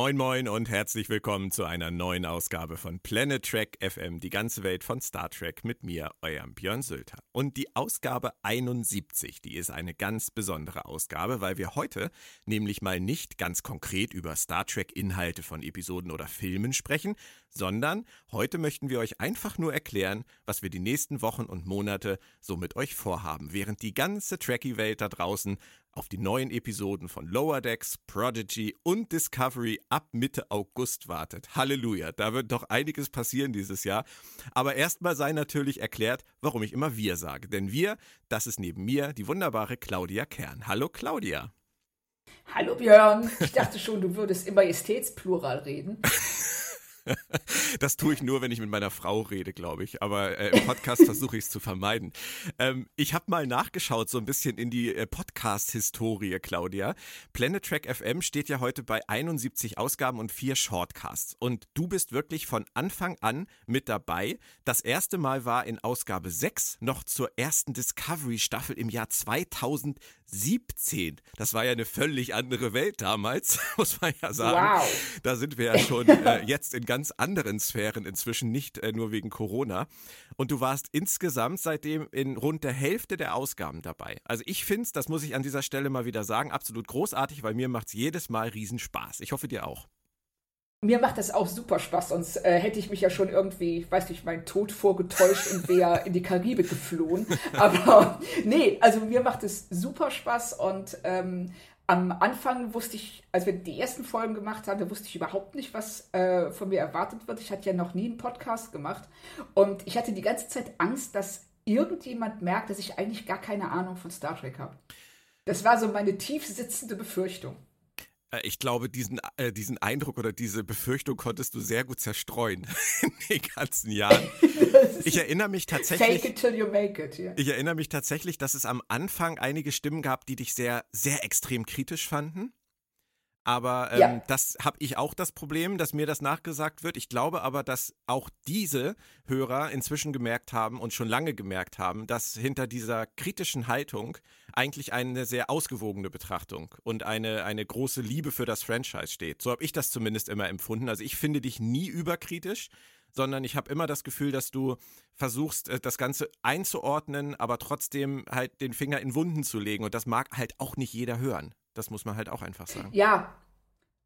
Moin moin und herzlich willkommen zu einer neuen Ausgabe von Planet Trek FM, die ganze Welt von Star Trek mit mir, eurem Björn Sülter. Und die Ausgabe 71, die ist eine ganz besondere Ausgabe, weil wir heute nämlich mal nicht ganz konkret über Star Trek Inhalte von Episoden oder Filmen sprechen, sondern heute möchten wir euch einfach nur erklären, was wir die nächsten Wochen und Monate so mit euch vorhaben, während die ganze Trekkie-Welt da draußen auf die neuen Episoden von Lower Decks, Prodigy und Discovery ab Mitte August wartet. Halleluja, da wird doch einiges passieren dieses Jahr. Aber erstmal sei natürlich erklärt, warum ich immer wir sage. Denn wir, das ist neben mir die wunderbare Claudia Kern. Hallo Claudia. Hallo Björn. Ich dachte schon, du würdest im Majestätsplural reden. Das tue ich nur, wenn ich mit meiner Frau rede, glaube ich. Aber äh, im Podcast versuche ich es zu vermeiden. Ähm, ich habe mal nachgeschaut, so ein bisschen in die äh, Podcast-Historie, Claudia. Planet Track FM steht ja heute bei 71 Ausgaben und vier Shortcasts. Und du bist wirklich von Anfang an mit dabei. Das erste Mal war in Ausgabe 6 noch zur ersten Discovery-Staffel im Jahr 2017. Das war ja eine völlig andere Welt damals, muss man ja sagen. Wow. Da sind wir ja schon äh, jetzt in ganz anderen Sphären inzwischen, nicht äh, nur wegen Corona. Und du warst insgesamt seitdem in rund der Hälfte der Ausgaben dabei. Also ich finde es, das muss ich an dieser Stelle mal wieder sagen, absolut großartig, weil mir macht es jedes Mal Riesenspaß. Ich hoffe dir auch. Mir macht das auch super Spaß, sonst äh, hätte ich mich ja schon irgendwie, weiß nicht, meinen Tod vorgetäuscht und wäre in die Karibik geflohen. Aber nee, also mir macht es super Spaß und ähm, am Anfang wusste ich, als wir die ersten Folgen gemacht haben, wusste ich überhaupt nicht, was äh, von mir erwartet wird. Ich hatte ja noch nie einen Podcast gemacht und ich hatte die ganze Zeit Angst, dass irgendjemand merkt, dass ich eigentlich gar keine Ahnung von Star Trek habe. Das war so meine tief sitzende Befürchtung. Äh, ich glaube, diesen, äh, diesen Eindruck oder diese Befürchtung konntest du sehr gut zerstreuen in den ganzen Jahren. Ich erinnere mich tatsächlich. Fake it till you make it, yeah. Ich erinnere mich tatsächlich, dass es am Anfang einige Stimmen gab, die dich sehr, sehr extrem kritisch fanden. Aber ähm, ja. das habe ich auch das Problem, dass mir das nachgesagt wird. Ich glaube aber, dass auch diese Hörer inzwischen gemerkt haben und schon lange gemerkt haben, dass hinter dieser kritischen Haltung eigentlich eine sehr ausgewogene Betrachtung und eine, eine große Liebe für das Franchise steht. So habe ich das zumindest immer empfunden. Also ich finde dich nie überkritisch, sondern ich habe immer das Gefühl, dass du versuchst, äh, das Ganze einzuordnen, aber trotzdem halt den Finger in Wunden zu legen. Und das mag halt auch nicht jeder hören. Das muss man halt auch einfach sagen. Ja,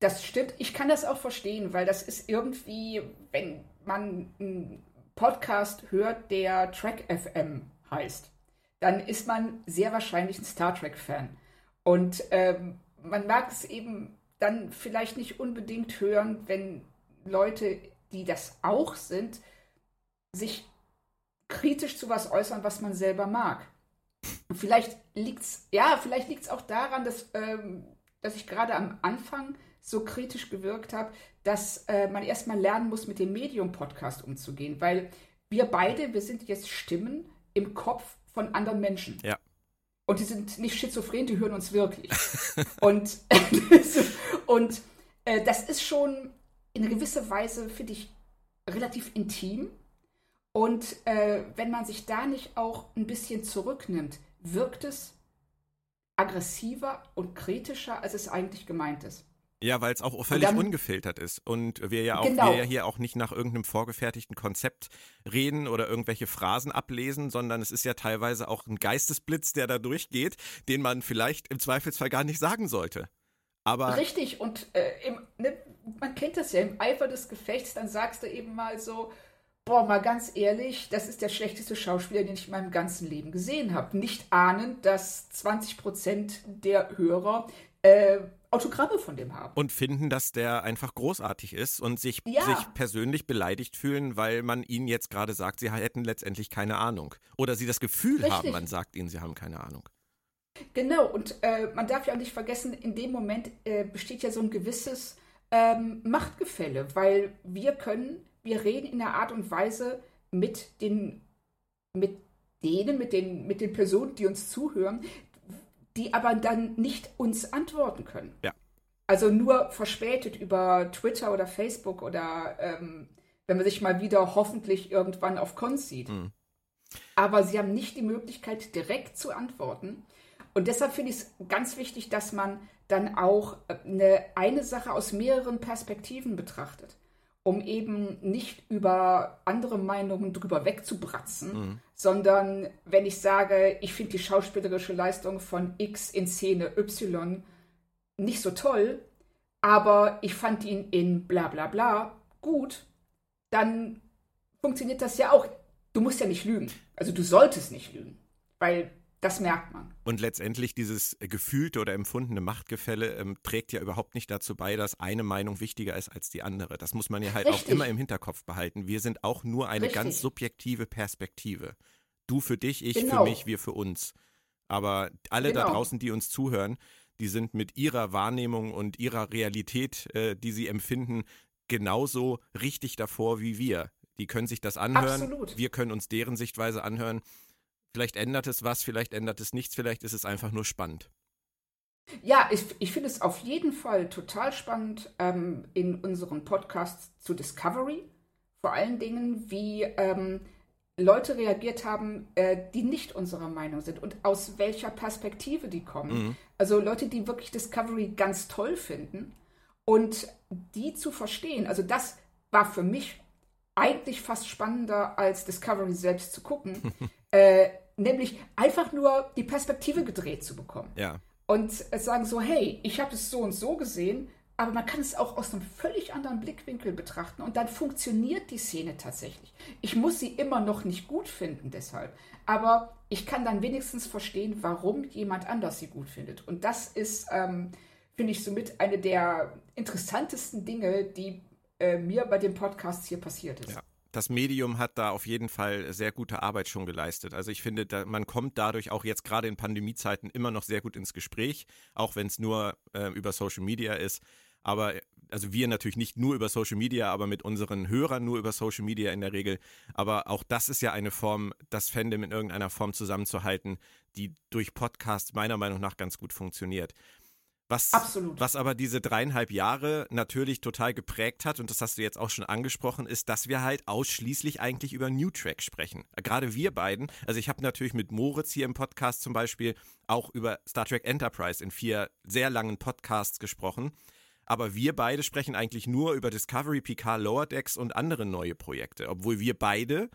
das stimmt. Ich kann das auch verstehen, weil das ist irgendwie, wenn man einen Podcast hört, der Track FM heißt, dann ist man sehr wahrscheinlich ein Star Trek-Fan. Und ähm, man mag es eben dann vielleicht nicht unbedingt hören, wenn Leute, die das auch sind, sich kritisch zu was äußern, was man selber mag. Vielleicht liegt's, ja, vielleicht liegt es auch daran, dass, ähm, dass ich gerade am Anfang so kritisch gewirkt habe, dass äh, man erstmal lernen muss, mit dem Medium-Podcast umzugehen, weil wir beide, wir sind jetzt Stimmen im Kopf von anderen Menschen. Ja. Und die sind nicht schizophren, die hören uns wirklich. und und äh, das ist schon in gewisser Weise, finde ich, relativ intim. Und äh, wenn man sich da nicht auch ein bisschen zurücknimmt, wirkt es aggressiver und kritischer, als es eigentlich gemeint ist. Ja, weil es auch völlig dann, ungefiltert ist und wir ja auch genau. wir ja hier auch nicht nach irgendeinem vorgefertigten Konzept reden oder irgendwelche Phrasen ablesen, sondern es ist ja teilweise auch ein Geistesblitz, der da durchgeht, den man vielleicht im Zweifelsfall gar nicht sagen sollte. Aber Richtig, und äh, im, ne, man kennt das ja, im Eifer des Gefechts, dann sagst du eben mal so, boah, mal ganz ehrlich, das ist der schlechteste Schauspieler, den ich in meinem ganzen Leben gesehen habe. Nicht ahnend, dass 20 Prozent der Hörer äh, Autogramme von dem haben. Und finden, dass der einfach großartig ist und sich, ja. sich persönlich beleidigt fühlen, weil man ihnen jetzt gerade sagt, sie hätten letztendlich keine Ahnung. Oder sie das Gefühl Richtig. haben, man sagt ihnen, sie haben keine Ahnung. Genau, und äh, man darf ja auch nicht vergessen, in dem Moment äh, besteht ja so ein gewisses ähm, Machtgefälle, weil wir können wir reden in einer Art und Weise mit den, mit denen, mit den, mit den Personen, die uns zuhören, die aber dann nicht uns antworten können. Ja. Also nur verspätet über Twitter oder Facebook oder ähm, wenn man sich mal wieder hoffentlich irgendwann auf Cons sieht. Mhm. Aber sie haben nicht die Möglichkeit, direkt zu antworten. Und deshalb finde ich es ganz wichtig, dass man dann auch eine, eine Sache aus mehreren Perspektiven betrachtet, um eben nicht über andere Meinungen drüber wegzubratzen, mhm. sondern wenn ich sage, ich finde die schauspielerische Leistung von X in Szene Y nicht so toll, aber ich fand ihn in bla bla bla gut, dann funktioniert das ja auch. Du musst ja nicht lügen. Also du solltest nicht lügen, weil das merkt man. Und letztendlich dieses gefühlte oder empfundene Machtgefälle ähm, trägt ja überhaupt nicht dazu bei, dass eine Meinung wichtiger ist als die andere. Das muss man ja halt Richtig. auch immer im Hinterkopf behalten. Wir sind auch nur eine Richtig. ganz subjektive Perspektive. Du für dich, ich genau. für mich, wir für uns. Aber alle genau. da draußen, die uns zuhören, die sind mit ihrer Wahrnehmung und ihrer Realität, äh, die sie empfinden, genauso richtig davor wie wir. Die können sich das anhören. Absolut. Wir können uns deren Sichtweise anhören. Vielleicht ändert es was, vielleicht ändert es nichts, vielleicht ist es einfach nur spannend. Ja, ich, ich finde es auf jeden Fall total spannend ähm, in unseren Podcasts zu Discovery. Vor allen Dingen, wie ähm, Leute reagiert haben, äh, die nicht unserer Meinung sind und aus welcher Perspektive die kommen. Mhm. Also Leute, die wirklich Discovery ganz toll finden und die zu verstehen. Also das war für mich eigentlich fast spannender als Discovery selbst zu gucken, äh, nämlich einfach nur die Perspektive gedreht zu bekommen. Ja. Und sagen so, hey, ich habe es so und so gesehen, aber man kann es auch aus einem völlig anderen Blickwinkel betrachten und dann funktioniert die Szene tatsächlich. Ich muss sie immer noch nicht gut finden deshalb, aber ich kann dann wenigstens verstehen, warum jemand anders sie gut findet. Und das ist, ähm, finde ich, somit eine der interessantesten Dinge, die äh, mir bei dem Podcast hier passiert ist. Ja das Medium hat da auf jeden Fall sehr gute Arbeit schon geleistet. Also ich finde, da, man kommt dadurch auch jetzt gerade in Pandemiezeiten immer noch sehr gut ins Gespräch, auch wenn es nur äh, über Social Media ist. Aber also wir natürlich nicht nur über Social Media, aber mit unseren Hörern nur über Social Media in der Regel. Aber auch das ist ja eine Form, das Fandom in irgendeiner Form zusammenzuhalten, die durch Podcasts meiner Meinung nach ganz gut funktioniert. Was, Absolut. was aber diese dreieinhalb Jahre natürlich total geprägt hat, und das hast du jetzt auch schon angesprochen, ist, dass wir halt ausschließlich eigentlich über New Track sprechen. Gerade wir beiden, also ich habe natürlich mit Moritz hier im Podcast zum Beispiel auch über Star Trek Enterprise in vier sehr langen Podcasts gesprochen. Aber wir beide sprechen eigentlich nur über Discovery, Picard, Lower Decks und andere neue Projekte, obwohl wir beide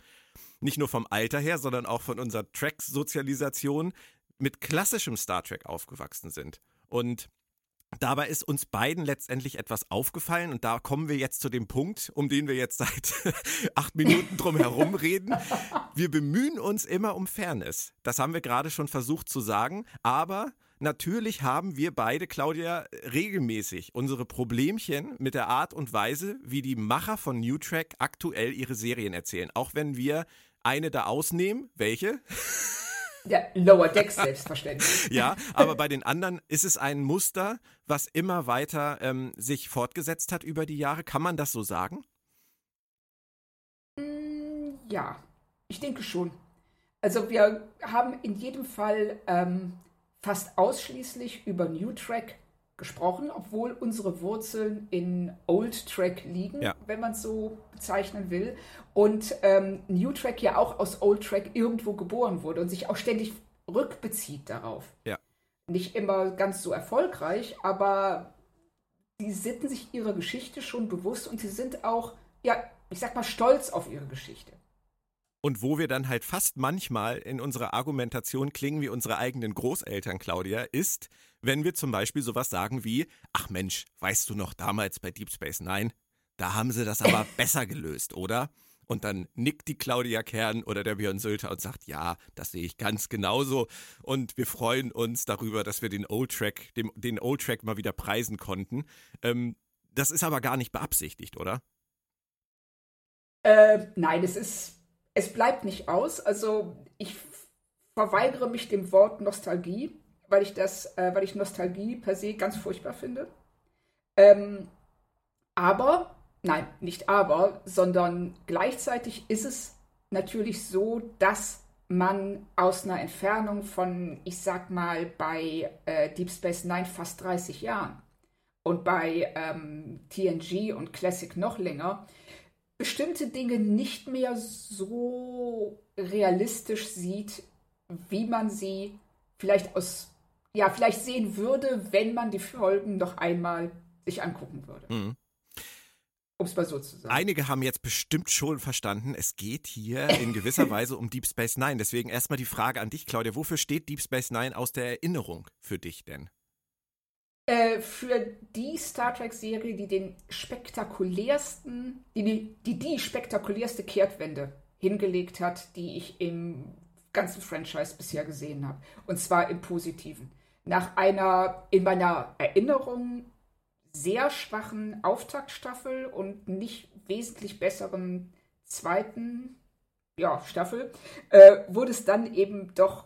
nicht nur vom Alter her, sondern auch von unserer Track-Sozialisation mit klassischem Star Trek aufgewachsen sind. Und Dabei ist uns beiden letztendlich etwas aufgefallen und da kommen wir jetzt zu dem Punkt, um den wir jetzt seit acht Minuten drum herum reden. Wir bemühen uns immer um Fairness. Das haben wir gerade schon versucht zu sagen, aber natürlich haben wir beide, Claudia, regelmäßig unsere Problemchen mit der Art und Weise, wie die Macher von New Track aktuell ihre Serien erzählen. Auch wenn wir eine da ausnehmen. Welche? Ja, Lower Decks selbstverständlich. ja, aber bei den anderen ist es ein Muster, was immer weiter ähm, sich fortgesetzt hat über die Jahre. Kann man das so sagen? Mm, ja, ich denke schon. Also wir haben in jedem Fall ähm, fast ausschließlich über New Track gesprochen, obwohl unsere Wurzeln in Old Track liegen, ja. wenn man es so bezeichnen will. Und ähm, New Track ja auch aus Old Track irgendwo geboren wurde und sich auch ständig rückbezieht darauf. Ja. Nicht immer ganz so erfolgreich, aber die sitten sich ihrer Geschichte schon bewusst und sie sind auch, ja, ich sag mal, stolz auf ihre Geschichte. Und wo wir dann halt fast manchmal in unserer Argumentation klingen wie unsere eigenen Großeltern, Claudia, ist, wenn wir zum Beispiel sowas sagen wie, ach Mensch, weißt du noch damals bei Deep Space Nine, da haben sie das aber besser gelöst, oder? Und dann nickt die Claudia Kern oder der Björn Sölter und sagt, ja, das sehe ich ganz genauso. Und wir freuen uns darüber, dass wir den Old Track, dem, den Old Track mal wieder preisen konnten. Ähm, das ist aber gar nicht beabsichtigt, oder? Äh, nein, es ist es bleibt nicht aus. Also ich verweigere mich dem Wort Nostalgie, weil ich das, äh, weil ich Nostalgie per se ganz furchtbar finde. Ähm, aber, nein, nicht aber, sondern gleichzeitig ist es natürlich so, dass man aus einer Entfernung von, ich sag mal, bei äh, Deep Space Nine fast 30 Jahren und bei ähm, TNG und Classic noch länger, bestimmte Dinge nicht mehr so realistisch sieht, wie man sie vielleicht aus ja, vielleicht sehen würde, wenn man die Folgen noch einmal sich angucken würde. Mhm. Um es mal so zu sagen. Einige haben jetzt bestimmt schon verstanden, es geht hier in gewisser Weise um Deep Space Nine. Deswegen erstmal die Frage an dich, Claudia. Wofür steht Deep Space Nine aus der Erinnerung für dich denn? Äh, für die Star Trek-Serie, die den spektakulärsten, die, die die spektakulärste Kehrtwende hingelegt hat, die ich im ganzen Franchise bisher gesehen habe. Und zwar im Positiven. Nach einer in meiner Erinnerung sehr schwachen Auftaktstaffel und nicht wesentlich besseren zweiten ja, Staffel, äh, wurde es dann eben doch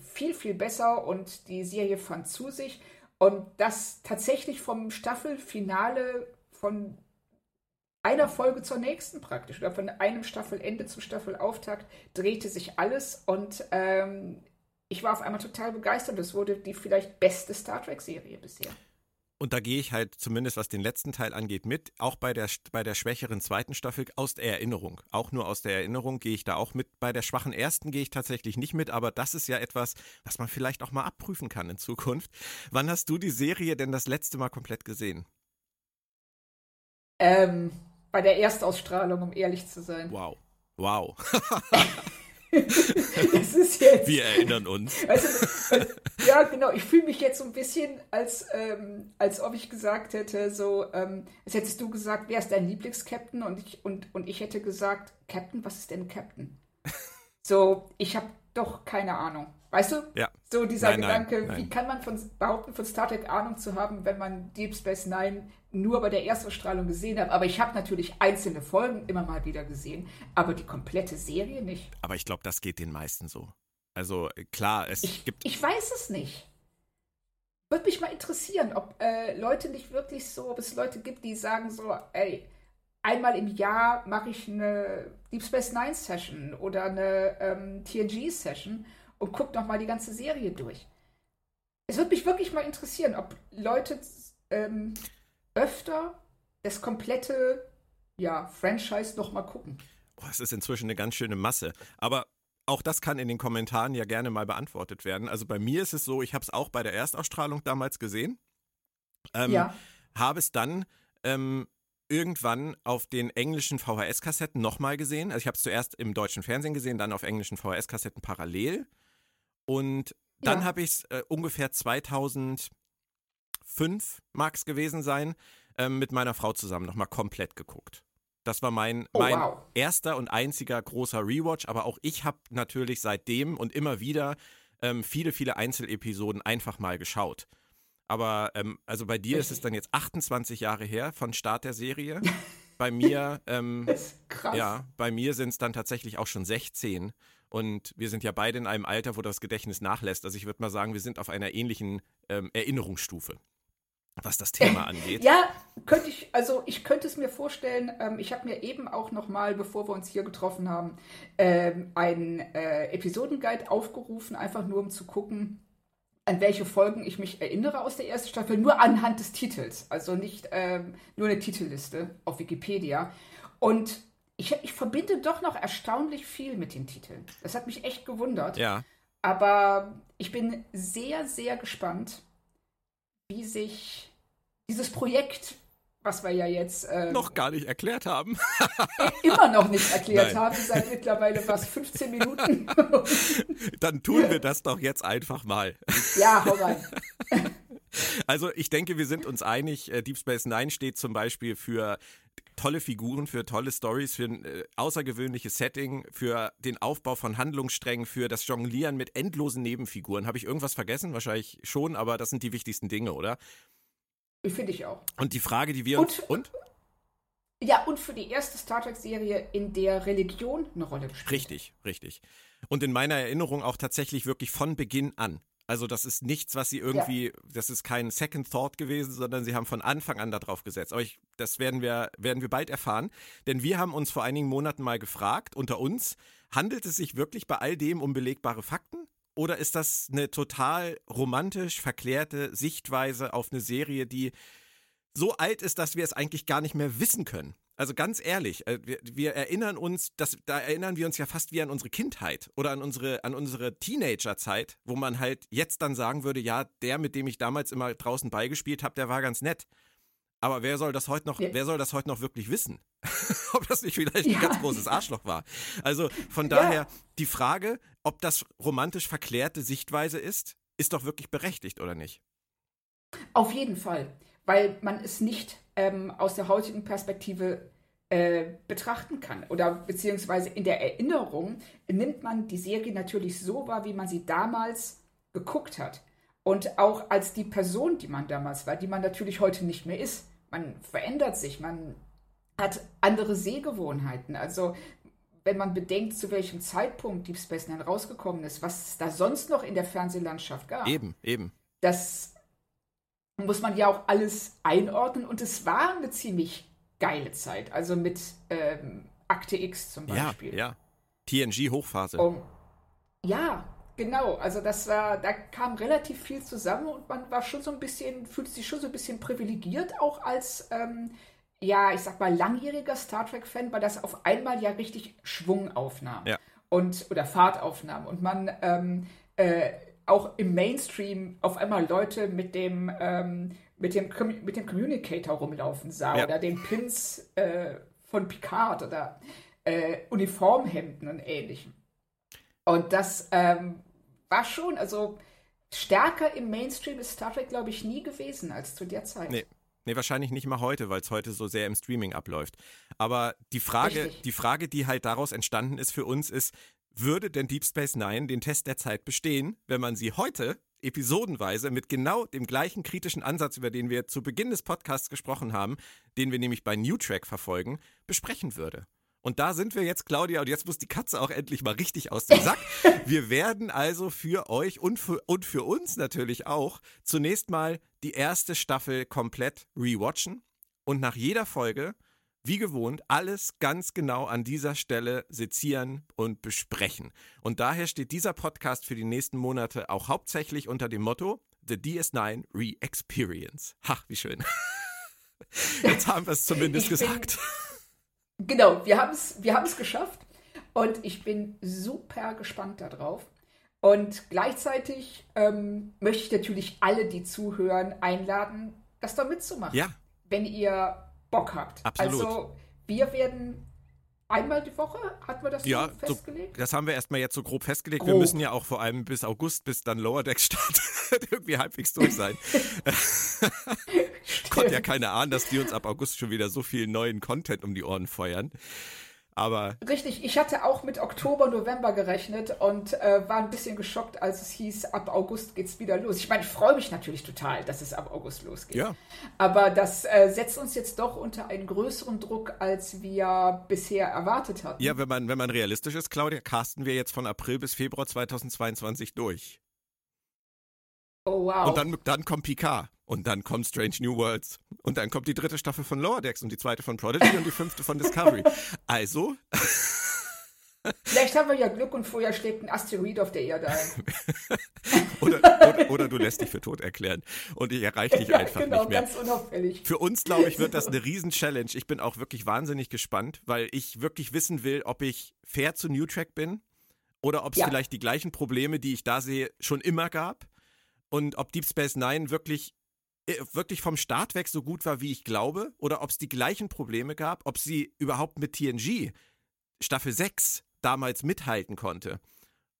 viel, viel besser und die Serie fand zu sich. Und das tatsächlich vom Staffelfinale von einer Folge zur nächsten praktisch, oder von einem Staffelende zum Staffelauftakt drehte sich alles und ähm, ich war auf einmal total begeistert. Es wurde die vielleicht beste Star Trek-Serie bisher. Und da gehe ich halt zumindest, was den letzten Teil angeht, mit. Auch bei der, bei der schwächeren zweiten Staffel aus der Erinnerung. Auch nur aus der Erinnerung gehe ich da auch mit. Bei der schwachen ersten gehe ich tatsächlich nicht mit, aber das ist ja etwas, was man vielleicht auch mal abprüfen kann in Zukunft. Wann hast du die Serie denn das letzte Mal komplett gesehen? Ähm, bei der Erstausstrahlung, um ehrlich zu sein. Wow. Wow. das ist jetzt. Wir erinnern uns. Also, ja, genau. Ich fühle mich jetzt so ein bisschen, als, ähm, als ob ich gesagt hätte, so, ähm, als hättest du gesagt, wer ist dein Lieblingskapitän? Und ich, und, und ich hätte gesagt, Captain, was ist denn Captain? So, ich habe doch keine Ahnung. Weißt du? Ja. So dieser nein, Gedanke, nein, nein. wie kann man von, behaupten, von Star Trek Ahnung zu haben, wenn man Deep Space Nine nur bei der Erstausstrahlung gesehen hat. Aber ich habe natürlich einzelne Folgen immer mal wieder gesehen, aber die komplette Serie nicht. Aber ich glaube, das geht den meisten so. Also äh, klar, es ich, gibt. Ich weiß es nicht. Würde mich mal interessieren, ob äh, Leute nicht wirklich so, ob es Leute gibt, die sagen so, ey, einmal im Jahr mache ich eine Deep Space Nine Session oder eine ähm, TNG Session und gucke nochmal die ganze Serie durch. Es würde mich wirklich mal interessieren, ob Leute ähm, öfter das komplette ja, Franchise nochmal gucken. Boah, es ist inzwischen eine ganz schöne Masse. Aber auch das kann in den Kommentaren ja gerne mal beantwortet werden. Also bei mir ist es so, ich habe es auch bei der Erstausstrahlung damals gesehen. Ähm, ja. Habe es dann ähm, irgendwann auf den englischen VHS-Kassetten nochmal gesehen. Also ich habe es zuerst im deutschen Fernsehen gesehen, dann auf englischen VHS-Kassetten parallel. Und dann ja. habe ich es äh, ungefähr 2005 mag es gewesen sein, äh, mit meiner Frau zusammen nochmal komplett geguckt. Das war mein, oh, mein wow. erster und einziger großer Rewatch, aber auch ich habe natürlich seitdem und immer wieder ähm, viele, viele Einzelepisoden einfach mal geschaut. Aber ähm, also bei dir ist es dann jetzt 28 Jahre her von Start der Serie. bei mir, ähm, ja, bei mir sind es dann tatsächlich auch schon 16. Und wir sind ja beide in einem Alter, wo das Gedächtnis nachlässt. Also ich würde mal sagen, wir sind auf einer ähnlichen ähm, Erinnerungsstufe was das Thema angeht. Ja, könnte ich, also ich könnte es mir vorstellen, ähm, ich habe mir eben auch nochmal, bevor wir uns hier getroffen haben, ähm, einen äh, Episodenguide aufgerufen, einfach nur um zu gucken, an welche Folgen ich mich erinnere aus der ersten Staffel, nur anhand des Titels, also nicht ähm, nur eine Titelliste auf Wikipedia. Und ich, ich verbinde doch noch erstaunlich viel mit den Titeln. Das hat mich echt gewundert. Ja. Aber ich bin sehr, sehr gespannt, wie sich dieses Projekt, was wir ja jetzt äh, noch gar nicht erklärt haben, immer noch nicht erklärt Nein. haben, seit mittlerweile fast 15 Minuten. Dann tun wir das doch jetzt einfach mal. Ja, hau rein. Also ich denke, wir sind uns einig, äh, Deep Space Nine steht zum Beispiel für tolle Figuren, für tolle Stories, für ein äh, außergewöhnliches Setting, für den Aufbau von Handlungssträngen, für das Jonglieren mit endlosen Nebenfiguren. Habe ich irgendwas vergessen? Wahrscheinlich schon, aber das sind die wichtigsten Dinge, oder? Finde ich auch. Und die Frage, die wir uns. Und? und? Ja, und für die erste Star Trek-Serie, in der Religion eine Rolle spielt. Richtig, richtig. Und in meiner Erinnerung auch tatsächlich wirklich von Beginn an. Also das ist nichts, was sie irgendwie, ja. das ist kein Second Thought gewesen, sondern sie haben von Anfang an darauf gesetzt. Aber ich, das werden wir, werden wir bald erfahren. Denn wir haben uns vor einigen Monaten mal gefragt, unter uns, handelt es sich wirklich bei all dem um belegbare Fakten? Oder ist das eine total romantisch verklärte Sichtweise auf eine Serie, die so alt ist, dass wir es eigentlich gar nicht mehr wissen können? Also ganz ehrlich, äh, wir, wir, erinnern uns, das, da erinnern wir uns ja fast wie an unsere Kindheit oder an unsere, an unsere Teenagerzeit, wo man halt jetzt dann sagen würde, ja, der, mit dem ich damals immer draußen beigespielt habe, der war ganz nett. Aber wer soll das heute noch, ja. wer soll das heute noch wirklich wissen? ob das nicht vielleicht ja. ein ganz großes Arschloch war. Also von daher, ja. die Frage, ob das romantisch verklärte Sichtweise ist, ist doch wirklich berechtigt, oder nicht? Auf jeden Fall, weil man es nicht ähm, aus der heutigen Perspektive äh, betrachten kann. Oder beziehungsweise in der Erinnerung nimmt man die Serie natürlich so wahr, wie man sie damals geguckt hat. Und auch als die Person, die man damals war, die man natürlich heute nicht mehr ist. Man verändert sich, man hat andere Sehgewohnheiten. Also wenn man bedenkt, zu welchem Zeitpunkt Deep Space Nine rausgekommen ist, was es da sonst noch in der Fernsehlandschaft gab. Eben, eben. Das muss man ja auch alles einordnen und es war eine ziemlich geile Zeit. Also mit ähm, Akte X zum Beispiel. Ja, ja. TNG Hochphase. Um, ja, genau. Also das war, da kam relativ viel zusammen und man war schon so ein bisschen, fühlte sich schon so ein bisschen privilegiert, auch als ähm, ja, ich sag mal, langjähriger Star Trek-Fan, weil das auf einmal ja richtig Schwung aufnahm. Ja. Und, oder Fahrt aufnahm. Und man ähm, äh, auch im Mainstream auf einmal Leute mit dem, ähm, mit dem, mit dem Communicator rumlaufen sah ja. oder den Pins äh, von Picard oder äh, Uniformhemden und ähnlichem. Und das ähm, war schon, also stärker im Mainstream ist Star Trek, glaube ich, nie gewesen als zu der Zeit. Nee. Nee, wahrscheinlich nicht mal heute, weil es heute so sehr im Streaming abläuft. Aber die Frage, die Frage, die halt daraus entstanden ist für uns, ist, würde denn Deep Space Nine den Test der Zeit bestehen, wenn man sie heute episodenweise mit genau dem gleichen kritischen Ansatz, über den wir zu Beginn des Podcasts gesprochen haben, den wir nämlich bei New Track verfolgen, besprechen würde? Und da sind wir jetzt, Claudia, und jetzt muss die Katze auch endlich mal richtig aus dem Sack. Wir werden also für euch und für, und für uns natürlich auch zunächst mal die erste Staffel komplett rewatchen und nach jeder Folge, wie gewohnt, alles ganz genau an dieser Stelle sezieren und besprechen. Und daher steht dieser Podcast für die nächsten Monate auch hauptsächlich unter dem Motto The DS9 Re-Experience. Ha, wie schön. Jetzt haben wir es zumindest ich gesagt. Bin, genau, wir haben es wir geschafft und ich bin super gespannt darauf. Und gleichzeitig ähm, möchte ich natürlich alle, die zuhören, einladen, das da mitzumachen. Ja. Wenn ihr Bock habt. Absolut. Also wir werden einmal die Woche, hatten wir das ja, so festgelegt? Das haben wir erstmal jetzt so grob festgelegt. Grob. Wir müssen ja auch vor allem bis August, bis dann Lower Decks startet, irgendwie halbwegs durch sein. Konnte ja keiner ahnen, dass die uns ab August schon wieder so viel neuen Content um die Ohren feuern. Aber Richtig, ich hatte auch mit Oktober, November gerechnet und äh, war ein bisschen geschockt, als es hieß, ab August geht's wieder los. Ich meine, ich freue mich natürlich total, dass es ab August losgeht. Ja. Aber das äh, setzt uns jetzt doch unter einen größeren Druck, als wir bisher erwartet hatten. Ja, wenn man, wenn man realistisch ist, Claudia, casten wir jetzt von April bis Februar 2022 durch. Oh, wow. Und dann, dann kommt Picard. Und dann kommt Strange New Worlds. Und dann kommt die dritte Staffel von Lower Decks und die zweite von Prodigy und die fünfte von Discovery. Also. Vielleicht haben wir ja Glück und vorher schlägt ein Asteroid auf der Erde ein. oder, oder, oder, du lässt dich für tot erklären und ich erreiche dich ja, einfach genau, nicht mehr. Ganz unauffällig. Für uns, glaube ich, wird das eine Riesen-Challenge. Ich bin auch wirklich wahnsinnig gespannt, weil ich wirklich wissen will, ob ich fair zu New Track bin oder ob es ja. vielleicht die gleichen Probleme, die ich da sehe, schon immer gab und ob Deep Space Nine wirklich wirklich vom Start weg so gut war, wie ich glaube, oder ob es die gleichen Probleme gab, ob sie überhaupt mit TNG Staffel 6 damals mithalten konnte.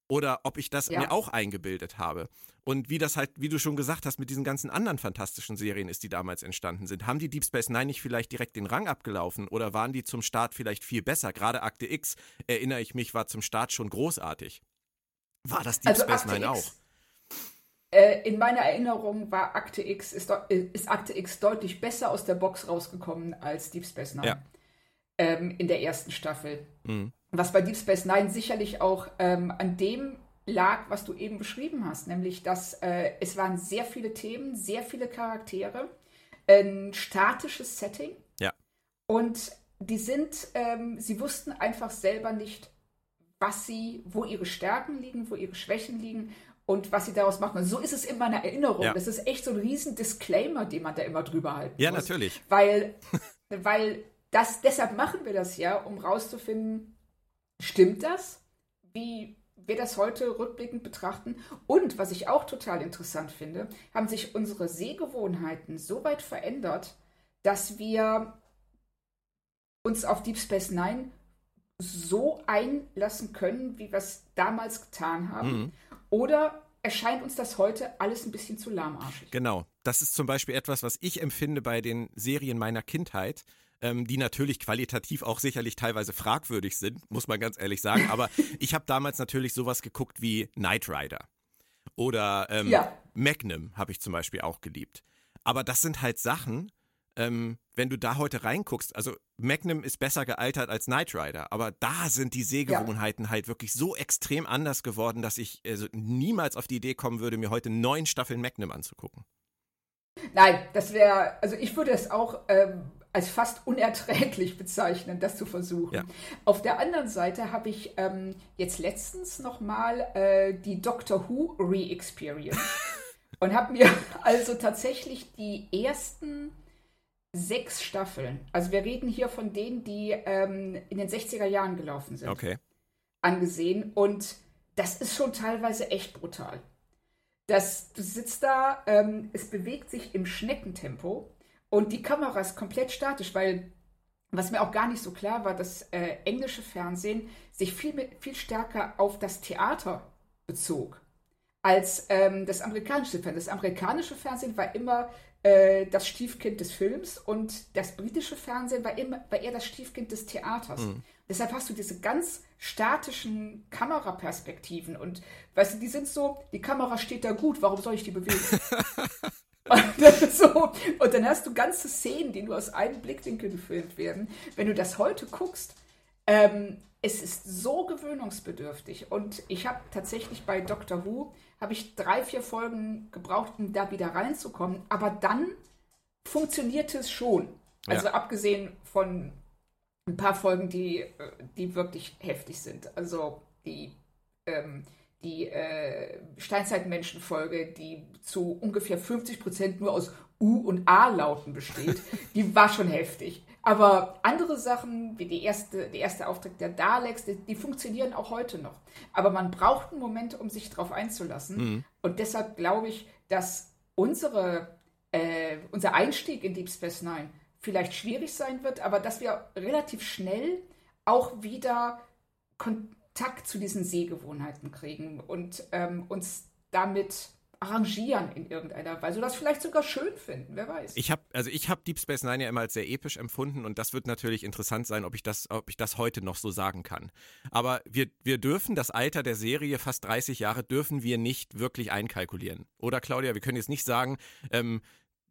Oder ob ich das ja. mir auch eingebildet habe. Und wie das halt, wie du schon gesagt hast, mit diesen ganzen anderen fantastischen Serien ist, die damals entstanden sind. Haben die Deep Space Nine nicht vielleicht direkt den Rang abgelaufen oder waren die zum Start vielleicht viel besser? Gerade Akte X, erinnere ich mich, war zum Start schon großartig. War das Deep also Space Akte Nine X, auch? Äh, in meiner Erinnerung war Akte X, ist, ist, Akte X deutlich besser aus der Box rausgekommen als Deep Space Nine. Ja. Ähm, in der ersten Staffel. Mhm. Was bei Deep Space Nine sicherlich auch ähm, an dem lag, was du eben beschrieben hast, nämlich dass äh, es waren sehr viele Themen, sehr viele Charaktere, ein statisches Setting. Ja. Und die sind, ähm, sie wussten einfach selber nicht, was sie, wo ihre Stärken liegen, wo ihre Schwächen liegen und was sie daraus machen. Und so ist es in meiner Erinnerung. Ja. Das ist echt so ein riesen Disclaimer, den man da immer drüber halten ja, muss. natürlich. Weil, weil das, deshalb machen wir das ja, um rauszufinden, stimmt das, wie wir das heute rückblickend betrachten. Und was ich auch total interessant finde, haben sich unsere Sehgewohnheiten so weit verändert, dass wir uns auf Deep Space Nine so einlassen können, wie wir es damals getan haben. Mhm. Oder erscheint uns das heute alles ein bisschen zu lahmarschig. Genau. Das ist zum Beispiel etwas, was ich empfinde bei den Serien meiner Kindheit ähm, die natürlich qualitativ auch sicherlich teilweise fragwürdig sind, muss man ganz ehrlich sagen. Aber ich habe damals natürlich sowas geguckt wie Knight Rider. Oder ähm, ja. Magnum habe ich zum Beispiel auch geliebt. Aber das sind halt Sachen, ähm, wenn du da heute reinguckst, also Magnum ist besser gealtert als Knight Rider, aber da sind die Sehgewohnheiten ja. halt wirklich so extrem anders geworden, dass ich also niemals auf die Idee kommen würde, mir heute neun Staffeln Magnum anzugucken. Nein, das wäre, also ich würde es auch ähm, als fast unerträglich bezeichnen, das zu versuchen. Ja. Auf der anderen Seite habe ich ähm, jetzt letztens nochmal äh, die Doctor Who Re-Experience und habe mir also tatsächlich die ersten sechs Staffeln, also wir reden hier von denen, die ähm, in den 60er Jahren gelaufen sind, okay. angesehen und das ist schon teilweise echt brutal. Das, du sitzt da, ähm, es bewegt sich im Schneckentempo und die Kamera ist komplett statisch, weil was mir auch gar nicht so klar war, dass äh, englische Fernsehen sich viel, viel stärker auf das Theater bezog als ähm, das amerikanische Fernsehen. Das amerikanische Fernsehen war immer äh, das Stiefkind des Films und das britische Fernsehen war, immer, war eher das Stiefkind des Theaters. Mhm. Deshalb hast du diese ganz statischen Kameraperspektiven und weißt du, die sind so, die Kamera steht da gut, warum soll ich die bewegen? und, so, und dann hast du ganze Szenen, die nur aus einem Blickwinkel gefilmt werden. Wenn du das heute guckst, ähm, es ist so gewöhnungsbedürftig. Und ich habe tatsächlich bei Doctor Who, habe ich drei, vier Folgen gebraucht, um da wieder reinzukommen. Aber dann funktioniert es schon. Also ja. abgesehen von ein paar Folgen, die, äh, die wirklich heftig sind. Also die, ähm, die äh, Steinzeitmenschen-Folge, die zu ungefähr 50 Prozent nur aus U- und A-Lauten besteht, die war schon heftig. Aber andere Sachen, wie die erste, der erste Auftritt der Daleks, die, die, funktionieren auch heute noch. Aber man braucht einen Moment, um sich darauf einzulassen. Mhm. Und deshalb glaube ich, dass unsere, äh, unser Einstieg in Deep Space Nine vielleicht schwierig sein wird, aber dass wir relativ schnell auch wieder Kontakt zu diesen Sehgewohnheiten kriegen und ähm, uns damit arrangieren in irgendeiner Weise oder das vielleicht sogar schön finden, wer weiß. Ich habe also ich habe Deep Space Nine ja immer als sehr episch empfunden und das wird natürlich interessant sein, ob ich das ob ich das heute noch so sagen kann. Aber wir wir dürfen das Alter der Serie fast 30 Jahre dürfen wir nicht wirklich einkalkulieren. Oder Claudia, wir können jetzt nicht sagen, ähm,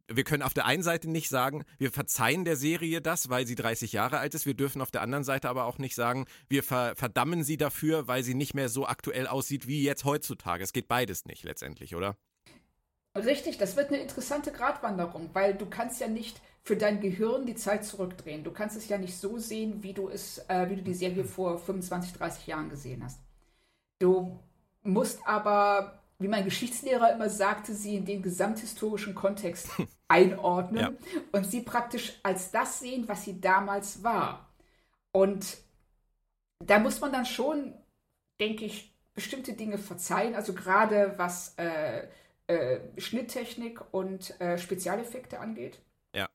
wir können auf der einen Seite nicht sagen, wir verzeihen der Serie das, weil sie 30 Jahre alt ist. Wir dürfen auf der anderen Seite aber auch nicht sagen, wir ver verdammen sie dafür, weil sie nicht mehr so aktuell aussieht wie jetzt heutzutage. Es geht beides nicht letztendlich, oder? Richtig, das wird eine interessante Gratwanderung, weil du kannst ja nicht für dein Gehirn die Zeit zurückdrehen. Du kannst es ja nicht so sehen, wie du es, äh, wie du die Serie vor 25, 30 Jahren gesehen hast. Du musst aber wie mein Geschichtslehrer immer sagte, sie in den gesamthistorischen Kontext einordnen ja. und sie praktisch als das sehen, was sie damals war. Und da muss man dann schon, denke ich, bestimmte Dinge verzeihen, also gerade was äh, äh, Schnitttechnik und äh, Spezialeffekte angeht. Ja.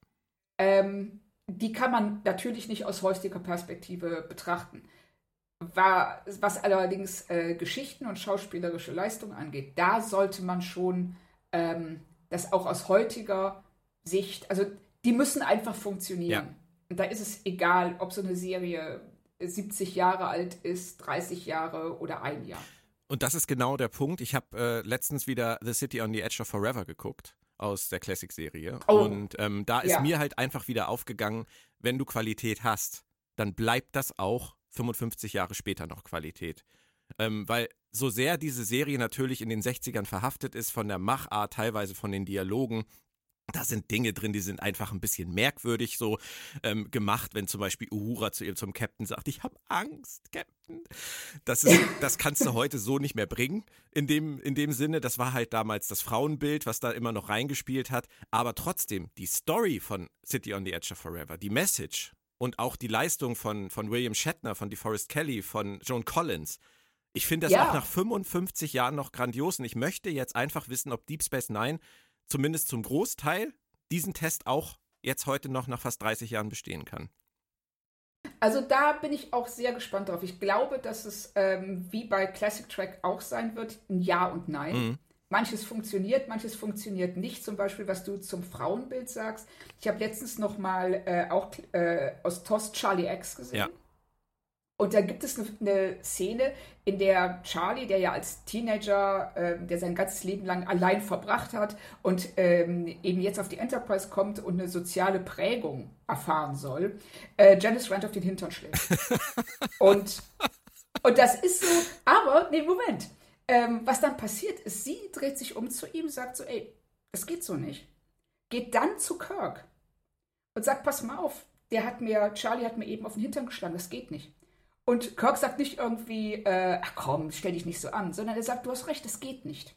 Ähm, die kann man natürlich nicht aus heutiger Perspektive betrachten. War, was allerdings äh, Geschichten und schauspielerische Leistung angeht, da sollte man schon ähm, das auch aus heutiger Sicht, also die müssen einfach funktionieren. Ja. Und da ist es egal, ob so eine Serie 70 Jahre alt ist, 30 Jahre oder ein Jahr. Und das ist genau der Punkt. Ich habe äh, letztens wieder The City on the Edge of Forever geguckt aus der Classic-Serie. Oh. Und ähm, da ist ja. mir halt einfach wieder aufgegangen, wenn du Qualität hast, dann bleibt das auch 55 Jahre später noch Qualität. Ähm, weil so sehr diese Serie natürlich in den 60ern verhaftet ist, von der Machart, teilweise von den Dialogen, da sind Dinge drin, die sind einfach ein bisschen merkwürdig so ähm, gemacht, wenn zum Beispiel Uhura zu ihr zum Captain sagt, ich habe Angst, Captain. Das, ist, das kannst du heute so nicht mehr bringen. In dem, in dem Sinne, das war halt damals das Frauenbild, was da immer noch reingespielt hat. Aber trotzdem, die Story von City on the Edge of Forever, die Message, und auch die Leistung von, von William Shatner, von DeForest Kelly, von Joan Collins. Ich finde das Ja. auch nach 55 Jahren noch grandios und ich möchte jetzt einfach wissen, ob Deep Space Nine zumindest zum Großteil diesen Test auch jetzt heute noch nach fast 30 Jahren bestehen kann. Also da bin ich auch sehr gespannt drauf. Ich glaube, dass es ähm, wie bei Classic Track auch sein wird, ein Ja und Nein. Mhm. Manches funktioniert, manches funktioniert nicht. Zum Beispiel, was du zum Frauenbild sagst. Ich habe letztens noch mal äh, auch äh, aus TOS Charlie X gesehen. Ja. Und da gibt es eine, eine Szene, in der Charlie, der ja als Teenager, ähm, der sein ganzes Leben lang allein verbracht hat und ähm, eben jetzt auf die Enterprise kommt und eine soziale Prägung erfahren soll, äh, Janice Rand auf den Hintern schlägt. und, und das ist so, aber, nee, Moment. Ähm, was dann passiert ist, sie dreht sich um zu ihm, sagt so, ey, das geht so nicht. Geht dann zu Kirk und sagt, pass mal auf, der hat mir, Charlie hat mir eben auf den Hintern geschlagen, das geht nicht. Und Kirk sagt nicht irgendwie, äh, ach komm, stell dich nicht so an, sondern er sagt, du hast recht, das geht nicht.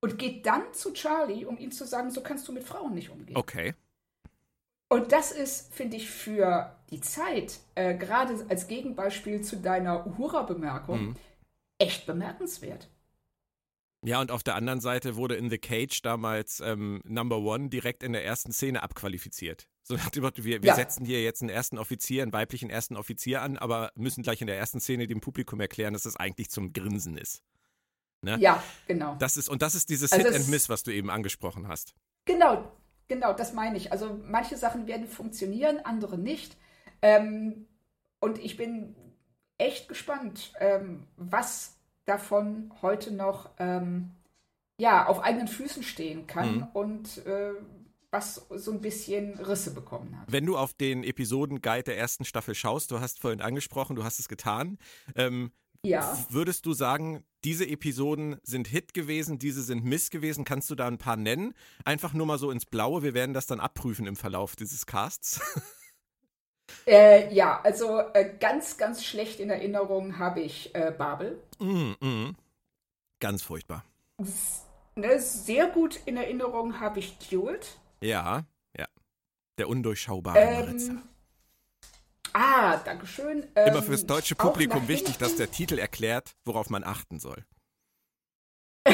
Und geht dann zu Charlie, um ihm zu sagen, so kannst du mit Frauen nicht umgehen. Okay. Und das ist, finde ich, für die Zeit, äh, gerade als Gegenbeispiel zu deiner Uhura-Bemerkung, Mhm. echt bemerkenswert. Ja, und auf der anderen Seite wurde in The Cage damals ähm, Number One direkt in der ersten Szene abqualifiziert. So wir, wir Ja. setzen hier jetzt einen ersten Offizier, einen weiblichen ersten Offizier an, aber müssen gleich in der ersten Szene dem Publikum erklären, dass das eigentlich zum Grinsen ist. Ne? Ja, genau. Das ist, und das ist dieses Also Hit and Miss, was du eben angesprochen hast. Genau, genau, das meine ich. Also manche Sachen werden funktionieren, andere nicht. Ähm, und ich bin echt gespannt, ähm, was davon heute noch ähm, ja, auf eigenen Füßen stehen kann Mhm. und äh, was so ein bisschen Risse bekommen hat. Wenn du auf den Episoden-Guide der ersten Staffel schaust, du hast vorhin angesprochen, du hast es getan, ähm, Ja. würdest du sagen, diese Episoden sind Hit gewesen, diese sind Miss gewesen? Kannst du da ein paar nennen? Einfach nur mal so ins Blaue, wir werden das dann abprüfen im Verlauf dieses Casts. Äh, ja, also äh, ganz, ganz schlecht in Erinnerung habe ich äh, Babel. mm, mm. Ganz furchtbar. S- Ne, sehr gut in Erinnerung habe ich Duet. Ja, ja. Der undurchschaubare. Ähm, ah, Dankeschön. Immer Ähm, fürs deutsche Publikum wichtig, dass der Titel erklärt, worauf man achten soll.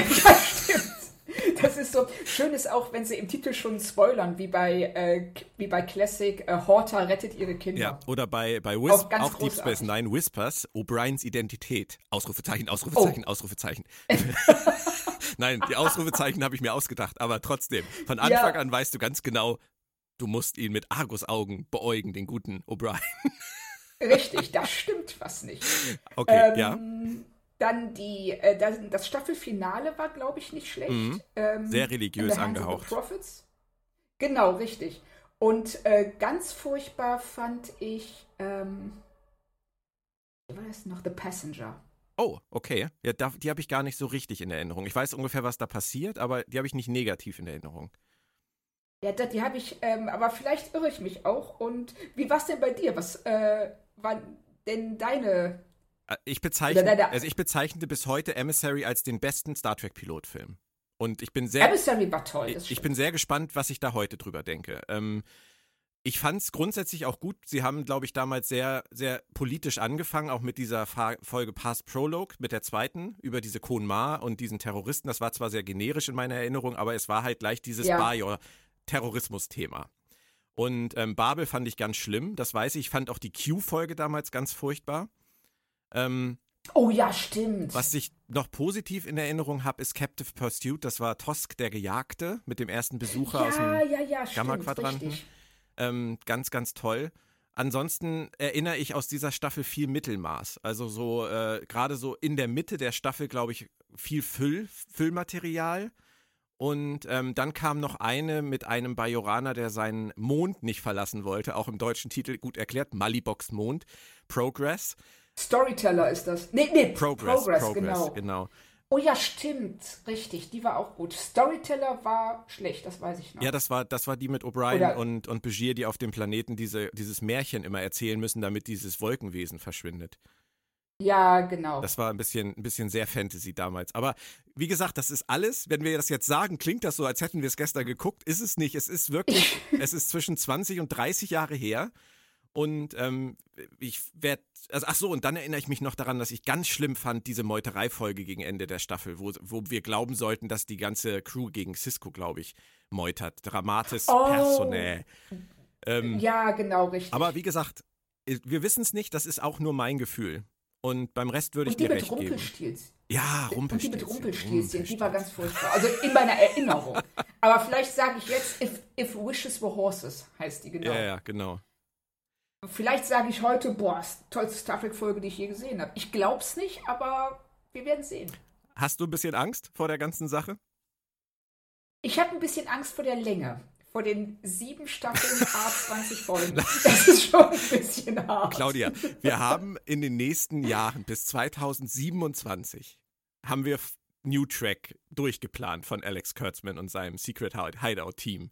ja. Das ist so. Schön ist auch, wenn sie im Titel schon spoilern, wie bei, äh, wie bei Classic, äh, Horta rettet ihre Kinder. Ja, oder bei, bei Whis Auch auch Deep Space. Nine Whispers, O'Briens Identität. Ausrufezeichen, Ausrufezeichen, Oh. Ausrufezeichen. Nein, die Ausrufezeichen habe ich mir ausgedacht, aber trotzdem, von Ja. Anfang an weißt du ganz genau, du musst ihn mit Argusaugen beäugen, den guten O'Brien. Richtig, da stimmt was nicht. Okay, ähm, ja. Dann die, äh, das, das Staffelfinale war, glaube ich, nicht schlecht. Mhm. Ähm, Sehr religiös angehaucht. Prophets. Genau, richtig. Und äh, ganz furchtbar fand ich, ähm, wie war das noch? The Passenger. Oh, okay. Ja, da, die habe ich gar nicht so richtig in Erinnerung. Ich weiß ungefähr, was da passiert, aber die habe ich nicht negativ in Erinnerung. Ja, da, die habe ich, ähm, aber vielleicht irre ich mich auch. Und wie war es denn bei dir? Was äh, war denn deine Ich bezeichne, also ich bezeichne bis heute Emissary als den besten Star Trek Pilotfilm. Und ich bin sehr, Emissary war toll. Ich, ich bin sehr gespannt, was ich da heute drüber denke. Ähm, ich fand es grundsätzlich auch gut. Sie haben, glaube ich, damals sehr, sehr politisch angefangen, auch mit dieser Fa Folge Past Prologue, mit der zweiten, über diese Konmar und diesen Terroristen. Das war zwar sehr generisch in meiner Erinnerung, aber es war halt gleich dieses Ja. Bajor-Terrorismus-Thema. Und ähm, Babel fand ich ganz schlimm, das weiß ich. Ich fand auch die Q-Folge damals ganz furchtbar. Ähm, oh ja, stimmt. was ich noch positiv in Erinnerung habe, ist Captive Pursuit. Das war Tosk, der Gejagte, mit dem ersten Besucher aus dem ja, ja, ja. Gamma-Quadranten. ähm, ganz, ganz toll. Ansonsten erinnere ich aus dieser Staffel viel Mittelmaß. Also so, äh, gerade so in der Mitte der Staffel, glaube ich, viel Füll, Füllmaterial. Und ähm, dann kam noch eine mit einem Bajoraner, der seinen Mond nicht verlassen wollte, auch im deutschen Titel gut erklärt, Malibox Mond, Progress. Storyteller ist das. Nee, nee, Progress, Progress, genau. genau. Oh ja, stimmt. Richtig, die war auch gut. Storyteller war schlecht, das weiß ich noch. Ja, das war, das war die mit O'Brien und, und Begier, die auf dem Planeten diese, dieses Märchen immer erzählen müssen, damit dieses Wolkenwesen verschwindet. Ja, genau. Das war ein bisschen, ein bisschen sehr Fantasy damals. Aber wie gesagt, das ist alles. Wenn wir das jetzt sagen, klingt das so, als hätten wir es gestern geguckt. Ist es nicht. Es ist wirklich, es ist zwischen 20 und 30 Jahre her. Und ähm, ich werde, also ach so, und dann erinnere ich mich noch daran, dass ich ganz schlimm fand, diese Meuterei-Folge gegen Ende der Staffel, wo, wo wir glauben sollten, dass die ganze Crew gegen Cisco, glaube ich, meutert. Dramatis Oh. Personae. Ähm, Ja, genau, richtig. aber wie gesagt, wir wissen es nicht, das ist auch nur mein Gefühl. Und beim Rest würde ich dir mit recht geben. Ja, Und die Rumpelstilzchen. mit Rumpelstilzchen, die war ganz furchtbar. Also in meiner Erinnerung. Aber vielleicht sage ich jetzt, if, if Wishes Were Horses heißt die genau. Ja, ja, genau. Vielleicht sage ich heute, boah, tollste Star Trek-Folge, die ich je gesehen habe. Ich glaub's nicht, aber wir werden sehen. Hast du ein bisschen Angst vor der ganzen Sache? Ich habe ein bisschen Angst vor der Länge. Vor den sieben Staffeln, A20 Folgen. Das ist schon ein bisschen hart. Claudia, wir haben in den nächsten Jahren bis 2027 haben wir New Track durchgeplant von Alex Kurtzman und seinem Secret Hideout Team.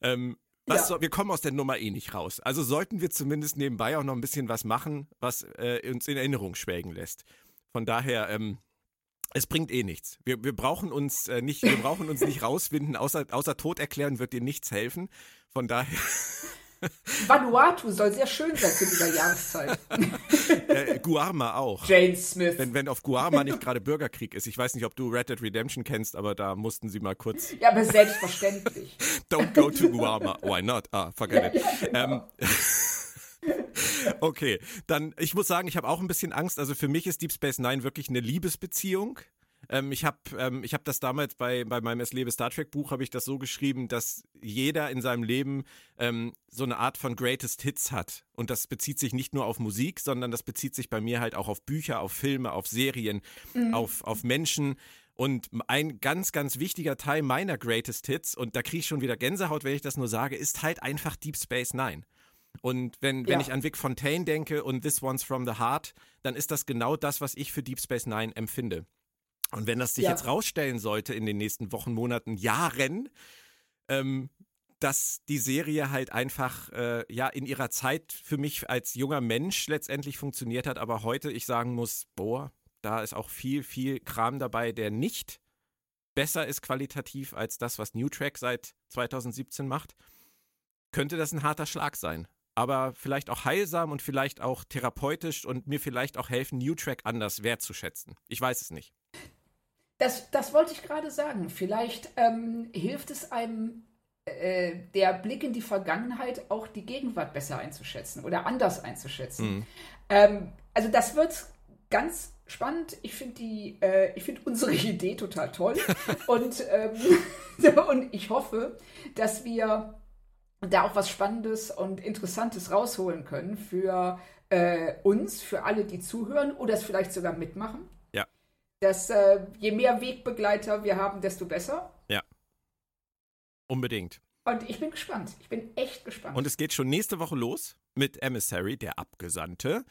Ähm, was Ja. soll, wir kommen aus der Nummer eh nicht raus. Also sollten wir zumindest nebenbei auch noch ein bisschen was machen, was äh, uns in Erinnerung schwelgen lässt. Von daher, ähm, es bringt eh nichts. Wir, wir brauchen uns äh, nicht, wir brauchen uns nicht rauswinden, außer, außer Tod erklären wird dir nichts helfen. Von daher, Vanuatu soll sehr schön sein zu dieser Jahreszeit. äh, Guarma auch. Jane Smith. Wenn, wenn auf Guarma nicht gerade Bürgerkrieg ist. Ich weiß nicht, ob du Red Dead Redemption kennst, aber da mussten sie mal kurz ja, aber selbstverständlich. Don't go to Guarma. Why not? Ah, forget it. genau. ähm, okay, dann, ich muss sagen, ich habe auch ein bisschen Angst. Also für mich ist Deep Space Nine wirklich eine Liebesbeziehung. Ähm, ich habe ähm, ich hab das damals bei, bei meinem Es lebe Star Trek Buch, habe ich das so geschrieben, dass jeder in seinem Leben ähm, so eine Art von Greatest Hits hat. Und das bezieht sich nicht nur auf Musik, sondern das bezieht sich bei mir halt auch auf Bücher, auf Filme, auf Serien, auf, auf Menschen. Und ein ganz, ganz wichtiger Teil meiner Greatest Hits, und da kriege ich schon wieder Gänsehaut, wenn ich das nur sage, ist halt einfach Deep Space Nine. Und wenn, wenn Ja. ich an Vic Fontaine denke und This One's from the Heart, dann ist das genau das, was ich für Deep Space Nine empfinde. Und wenn das sich Ja. jetzt rausstellen sollte in den nächsten Wochen, Monaten, Jahren, ähm, dass die Serie halt einfach äh, ja in ihrer Zeit für mich als junger Mensch letztendlich funktioniert hat, aber heute ich sagen muss, boah, da ist auch viel, viel Kram dabei, der nicht besser ist qualitativ als das, was New Track seit 2017 macht, könnte das ein harter Schlag sein. Aber vielleicht auch heilsam und vielleicht auch therapeutisch und mir vielleicht auch helfen, New Track anders wertzuschätzen. Ich weiß es nicht. Das, das wollte ich gerade sagen. Vielleicht ähm, hilft es einem, äh, der Blick in die Vergangenheit auch die Gegenwart besser einzuschätzen oder anders einzuschätzen. Mhm. Ähm, also das wird ganz spannend. Ich finde die, äh, ich finde unsere Idee total toll und ähm, und ich hoffe, dass wir da auch was Spannendes und Interessantes rausholen können für äh, uns, für alle, die zuhören oder es vielleicht sogar mitmachen. Ja. Dass äh, je mehr Wegbegleiter wir haben, desto besser. Unbedingt. Und ich bin gespannt. Ich bin echt gespannt. Und es geht schon nächste Woche los mit Emissary, der Abgesandte.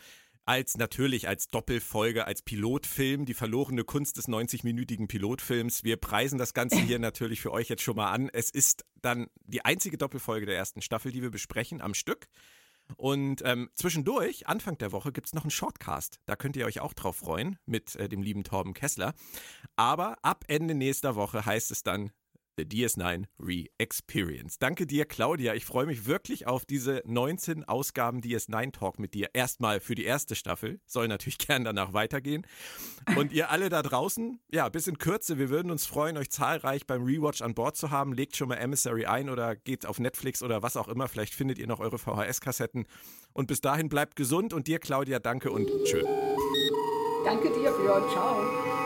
Als natürlich als Doppelfolge, als Pilotfilm, die verlorene Kunst des 90-minütigen Pilotfilms. Wir preisen das Ganze hier natürlich für euch jetzt schon mal an. Es ist dann die einzige Doppelfolge der ersten Staffel, die wir besprechen am Stück. Und ähm, zwischendurch, Anfang der Woche, gibt es noch einen Shortcast. Da könnt ihr euch auch drauf freuen mit äh, dem lieben Torben Kessler. Aber ab Ende nächster Woche heißt es dann The DS9 Re-Experience. Danke dir, Claudia. Ich freue mich wirklich auf diese 19 Ausgaben DS9 Talk mit dir. Erstmal für die erste Staffel. Soll natürlich gern danach weitergehen. Und ihr alle da draußen, ja, bis in Kürze. Wir würden uns freuen, euch zahlreich beim Rewatch an Bord zu haben. Legt schon mal Emissary ein oder geht auf Netflix oder was auch immer. Vielleicht findet ihr noch eure VHS-Kassetten. Und bis dahin bleibt gesund. Und dir, Claudia, danke und tschö. Danke dir, Björn. Ciao.